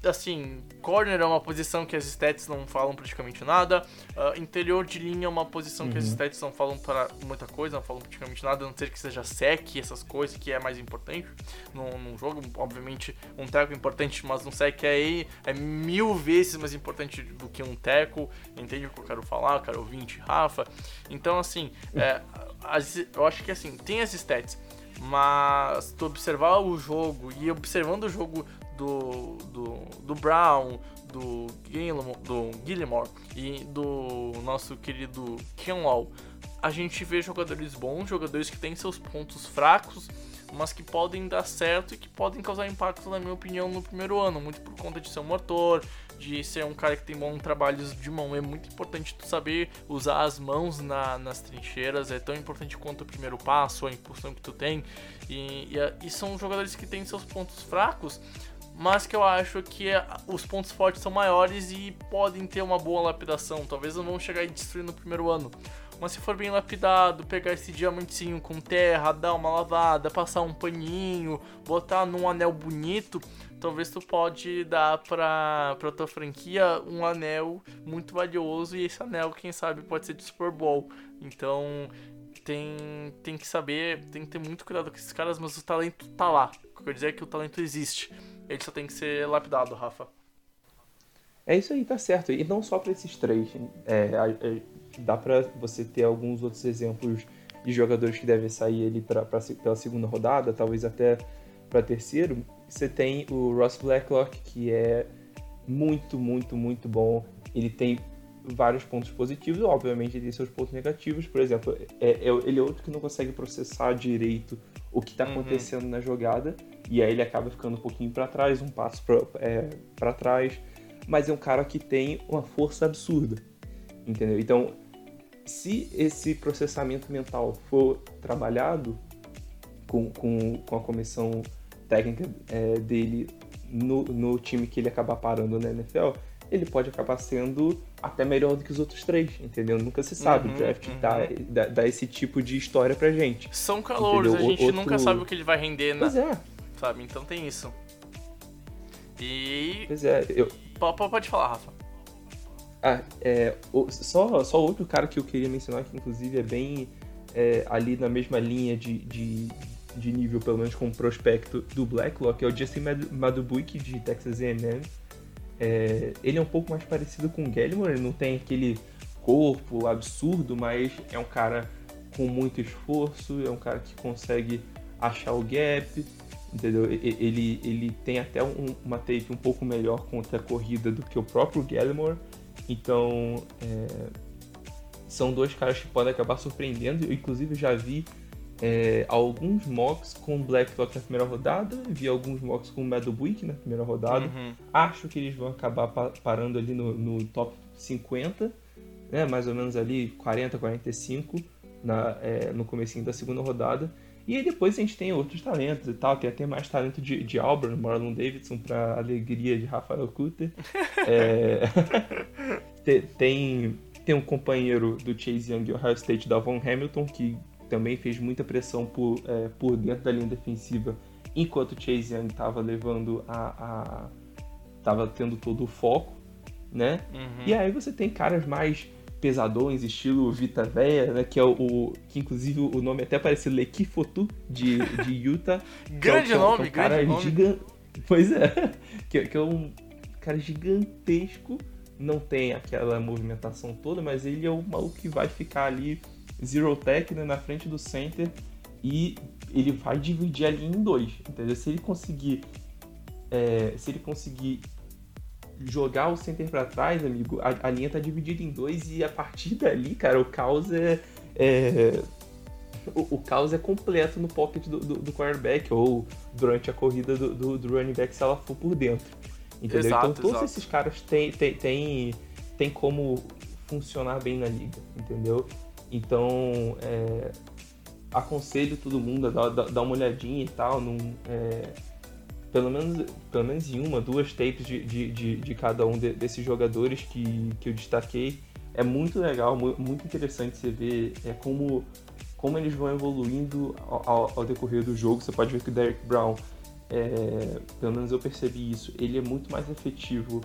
assim, corner é uma posição que as stats não falam praticamente nada. ah, interior de linha é uma posição que as stats não falam para muita coisa, não falam praticamente nada, a não ser que seja sec, essas coisas, que é mais importante num, num jogo. Obviamente, um teco é importante, mas um sec aí é mil vezes mais importante do que um teco. Entende o que eu quero falar, cara? Ouvinte, Rafa. Então, assim, é, as- eu acho que assim, tem as stats, mas tu observar o jogo e observando o jogo do, do, do Brown, do Gilmore, do Gilmore e do nosso querido Kenlaw, a gente vê jogadores bons, jogadores que têm seus pontos fracos, mas que podem dar certo e que podem causar impacto, na minha opinião, no primeiro ano, muito por conta de ser um motor, de ser um cara que tem bons trabalhos de mão. É muito importante tu saber usar as mãos na- nas trincheiras, é tão importante quanto o primeiro passo, a impulsão que tu tem. E, e, e são jogadores que têm seus pontos fracos, mas que eu acho que a- os pontos fortes são maiores e podem ter uma boa lapidação. Talvez não vão chegar e destruir no primeiro ano. Mas se for bem lapidado, pegar esse diamantinho com terra, dar uma lavada, passar um paninho, botar num anel bonito, talvez tu pode dar pra, pra tua franquia um anel muito valioso e esse anel, quem sabe, pode ser de Super Bowl. Então tem, tem que saber, tem que ter muito cuidado com esses caras, mas o talento tá lá. O que eu quero dizer é que o talento existe. Ele só tem que ser lapidado, Rafa. É isso aí, tá certo. E não só pra esses três. É, é, dá pra você ter alguns outros exemplos de jogadores que devem sair ali pra, pra, pela segunda rodada, talvez até pra terceiro. Você tem o Ross Blacklock, que é muito, muito, muito bom. Ele tem vários pontos positivos, obviamente ele tem seus pontos negativos. Por exemplo, é, é- ele é outro que não consegue processar direito o que tá Uhum. acontecendo na jogada. E aí ele acaba ficando um pouquinho pra trás, um passo pra, é, pra trás mas é um cara que tem uma força absurda, entendeu? Então, se esse processamento mental for trabalhado com, com, com a comissão técnica é, dele no, no time que ele acabar parando na NFL, ele pode acabar sendo até melhor do que os outros três, entendeu? Nunca se sabe. Uhum, o draft uhum. dá, dá, dá esse tipo de história pra gente. São calouros, a Entendeu? gente Outro- nunca sabe o que ele vai render, na, Pois é, sabe? Então tem isso. E. pois é. Eu, po- po- Pode falar, Rafa. Ah, é, só, só outro cara que eu queria mencionar, que inclusive é bem é, ali na mesma linha de, de, de nível, pelo menos como prospecto, do Blacklock é o Justin Madubuik, de Texas A&M. É, ele é um pouco mais parecido com o Gallimore, ele não tem aquele corpo absurdo, mas é um cara com muito esforço, é um cara que consegue achar o gap, entendeu? Ele, ele tem até um, uma tape um pouco melhor contra a corrida do que o próprio Gallimore, então é, são dois caras que podem acabar surpreendendo. Eu, inclusive, já vi é, alguns mocks com Blacklock na primeira rodada, vi alguns mocks com Buick na primeira rodada. Uhum. Acho que eles vão acabar parando ali no, no top 50, né, mais ou menos ali 40, 45 na, é, no comecinho da segunda rodada. E aí depois a gente tem outros talentos e tal, tem até mais talento de, de Auburn, Marlon Davidson, para alegria de Rafael Cutter. é... tem, tem um companheiro do Chase Young Ohio State, Davon Hamilton, que também fez muita pressão por, é, por dentro da linha defensiva, enquanto o Chase Young estava levando a, a. tava tendo todo o foco, né? Uhum. E aí você tem caras mais pesadões, estilo Vita Véia, né? Que é o, o, que inclusive o nome até parece Leki Fotu de, de Utah. grande é, nome, é um cara grande gigante. Pois é, que, que é um cara gigantesco, não tem aquela movimentação toda, mas ele é o maluco que vai ficar ali zero tech né, na frente do center e ele vai dividir a linha em dois, entendeu? Se ele conseguir é, se ele conseguir jogar o center para trás, amigo, a, a, linha tá dividida em dois e a partir dali, cara, o caos é, é o, o, caos é completo no pocket do, do, do quarterback ou durante a corrida do, do, do, running back se ela for por dentro. Entendeu? Exato, então todos exato. esses caras têm, têm, têm, têm como funcionar bem na liga, entendeu? Então, é, aconselho todo mundo a dar, dar, uma olhadinha e tal, num, é, pelo, menos, pelo menos em uma, duas tapes de, de, de, de cada um de, desses jogadores que, que eu destaquei. É muito legal, muito interessante você ver é, como, como eles vão evoluindo ao, ao, decorrer do jogo. Você pode ver que o Derek Brown, é, pelo menos eu percebi isso, ele é muito mais efetivo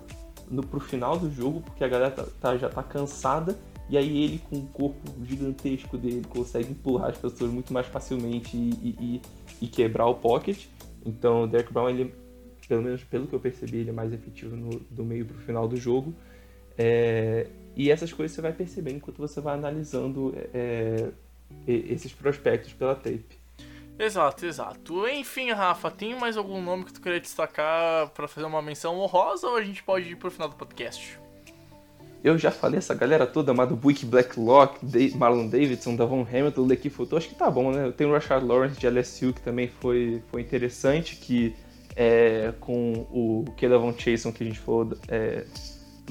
no, pro final do jogo, porque a galera tá, tá, já tá cansada e aí ele, com o corpo gigantesco dele, consegue empurrar as pessoas muito mais facilmente e, e, e quebrar o pocket. Então o Derek Brown, ele, pelo menos pelo que eu percebi, ele é mais efetivo no, do meio para o final do jogo. É, e essas coisas você vai percebendo enquanto você vai analisando é, esses prospectos pela tape. Exato, exato. Enfim, Rafa, tem mais algum nome que tu queria destacar para fazer uma menção honrosa ou a gente pode ir para o final do podcast? Eu já falei essa galera toda, Amado Buick, Blacklock, Marlon Davidson, Davon Hamilton, Lecky Photo, acho que tá bom, né? Tem o Rashard Lawrence de LSU, que também foi, foi interessante, que é, com o Kelavon Chason, que a gente falou é,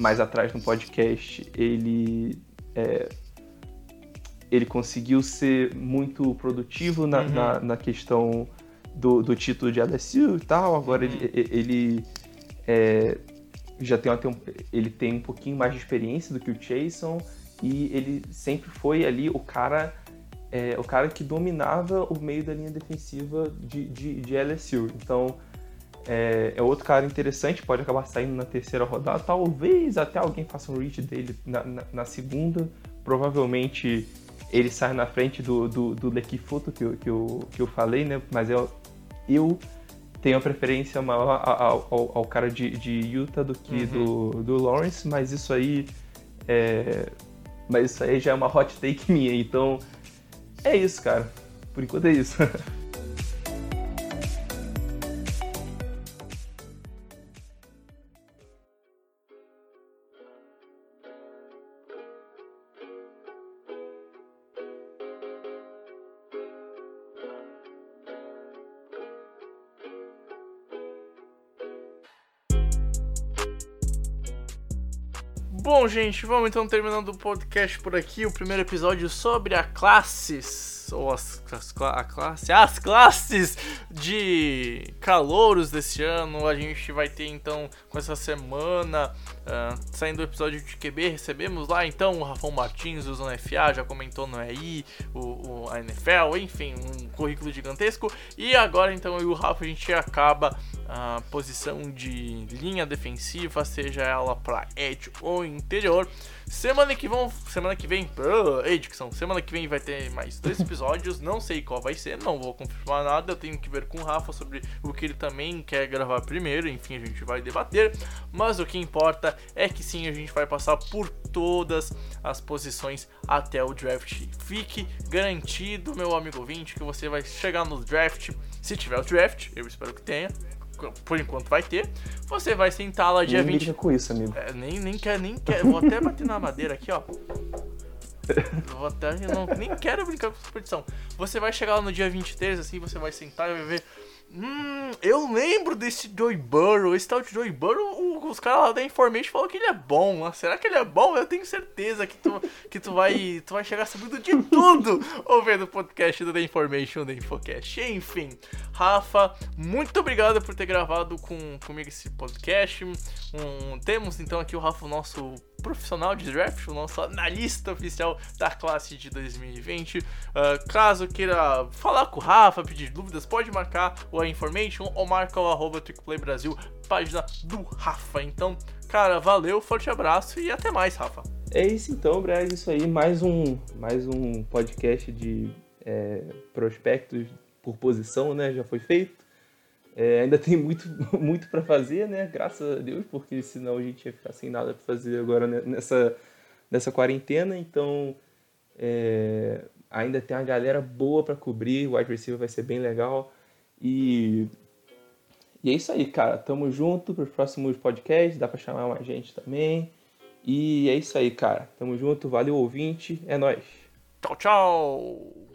mais atrás no podcast, ele é, ele conseguiu ser muito produtivo na, uhum. na, na, questão do, do título de LSU e tal, agora uhum. ele, ele é, já tem, ele tem um pouquinho mais de experiência do que o Jason e ele sempre foi ali o cara é, o cara que dominava o meio da linha defensiva de, de, de LSU. Então é, é, outro cara interessante, pode acabar saindo na terceira rodada. Talvez até alguém faça um reach dele na, na, na segunda. Provavelmente ele sai na frente do, do, do Lequifoto que, eu, que, eu, que eu falei, né? Mas eu, eu tenho a preferência maior ao, ao, ao cara de, de, Utah do que uhum. do, do Lawrence, mas isso aí é, mas isso aí já é uma hot take minha, então é isso, cara. Por enquanto é isso. Bom, gente, vamos então terminando o podcast por aqui. O primeiro episódio sobre a classes, ou as, as, a classe, as classes de calouros desse ano. A gente vai ter então, com essa semana, Uh, saindo do episódio de QB, recebemos lá então o Rafão Martins, o Zona FA, já comentou no EI, o, o, a NFL, enfim, um currículo gigantesco. E agora então eu e o Rafa a gente acaba a posição de linha defensiva, seja ela para edge ou interior. Semana que vem, semana que vem, uh, semana que vem vai ter mais dois episódios, não sei qual vai ser, não vou confirmar nada, eu tenho que ver com o Rafa sobre o que ele também quer gravar primeiro, enfim, a gente vai debater, mas o que importa é que sim, a gente vai passar por todas as posições até o draft. Fique garantido, meu amigo ouvinte, que você vai chegar no draft, se tiver o draft, eu espero que tenha, por enquanto vai ter. Você vai sentar lá dia nem 20. com isso, amigo. É, nem, nem quer, nem quer. Vou até bater na madeira aqui, ó. Vou até, não, nem quero brincar com superstição. Você vai chegar lá no dia 23, assim, você vai sentar e vai ver Hum, eu lembro desse Joy Burrow. Esse tal de Joy Burrow, os caras lá da Information falaram que ele é bom. Né? Será que ele é bom? Eu tenho certeza que tu, que tu, vai, tu vai chegar sabendo de tudo ouvindo o podcast do The Information, The Infocast. Enfim, Rafa, muito obrigado por ter gravado com, comigo esse podcast. Um, temos então aqui o Rafa, o nosso profissional de draft, o nosso analista oficial da classe de 2020. Uh, ah, caso queira falar com o Rafa, pedir dúvidas, pode marcar o Information ou marca o arroba Brasil, página do Rafa. Então, cara, valeu, forte abraço e até mais, Rafa. É isso então, Brad, isso aí, mais um, mais um podcast de é, prospectos por posição, né, já foi feito. É, ainda tem muito, muito para fazer, né? Graças a Deus, porque senão a gente ia ficar sem nada para fazer agora nessa, nessa quarentena. Então, é, ainda tem uma galera boa para cobrir. O wide receiver vai ser bem legal. E, e é isso aí, cara. Tamo junto para os próximos podcasts. Dá para chamar mais gente também. E é isso aí, cara. Tamo junto. Valeu, ouvinte. É nóis. Tchau, tchau.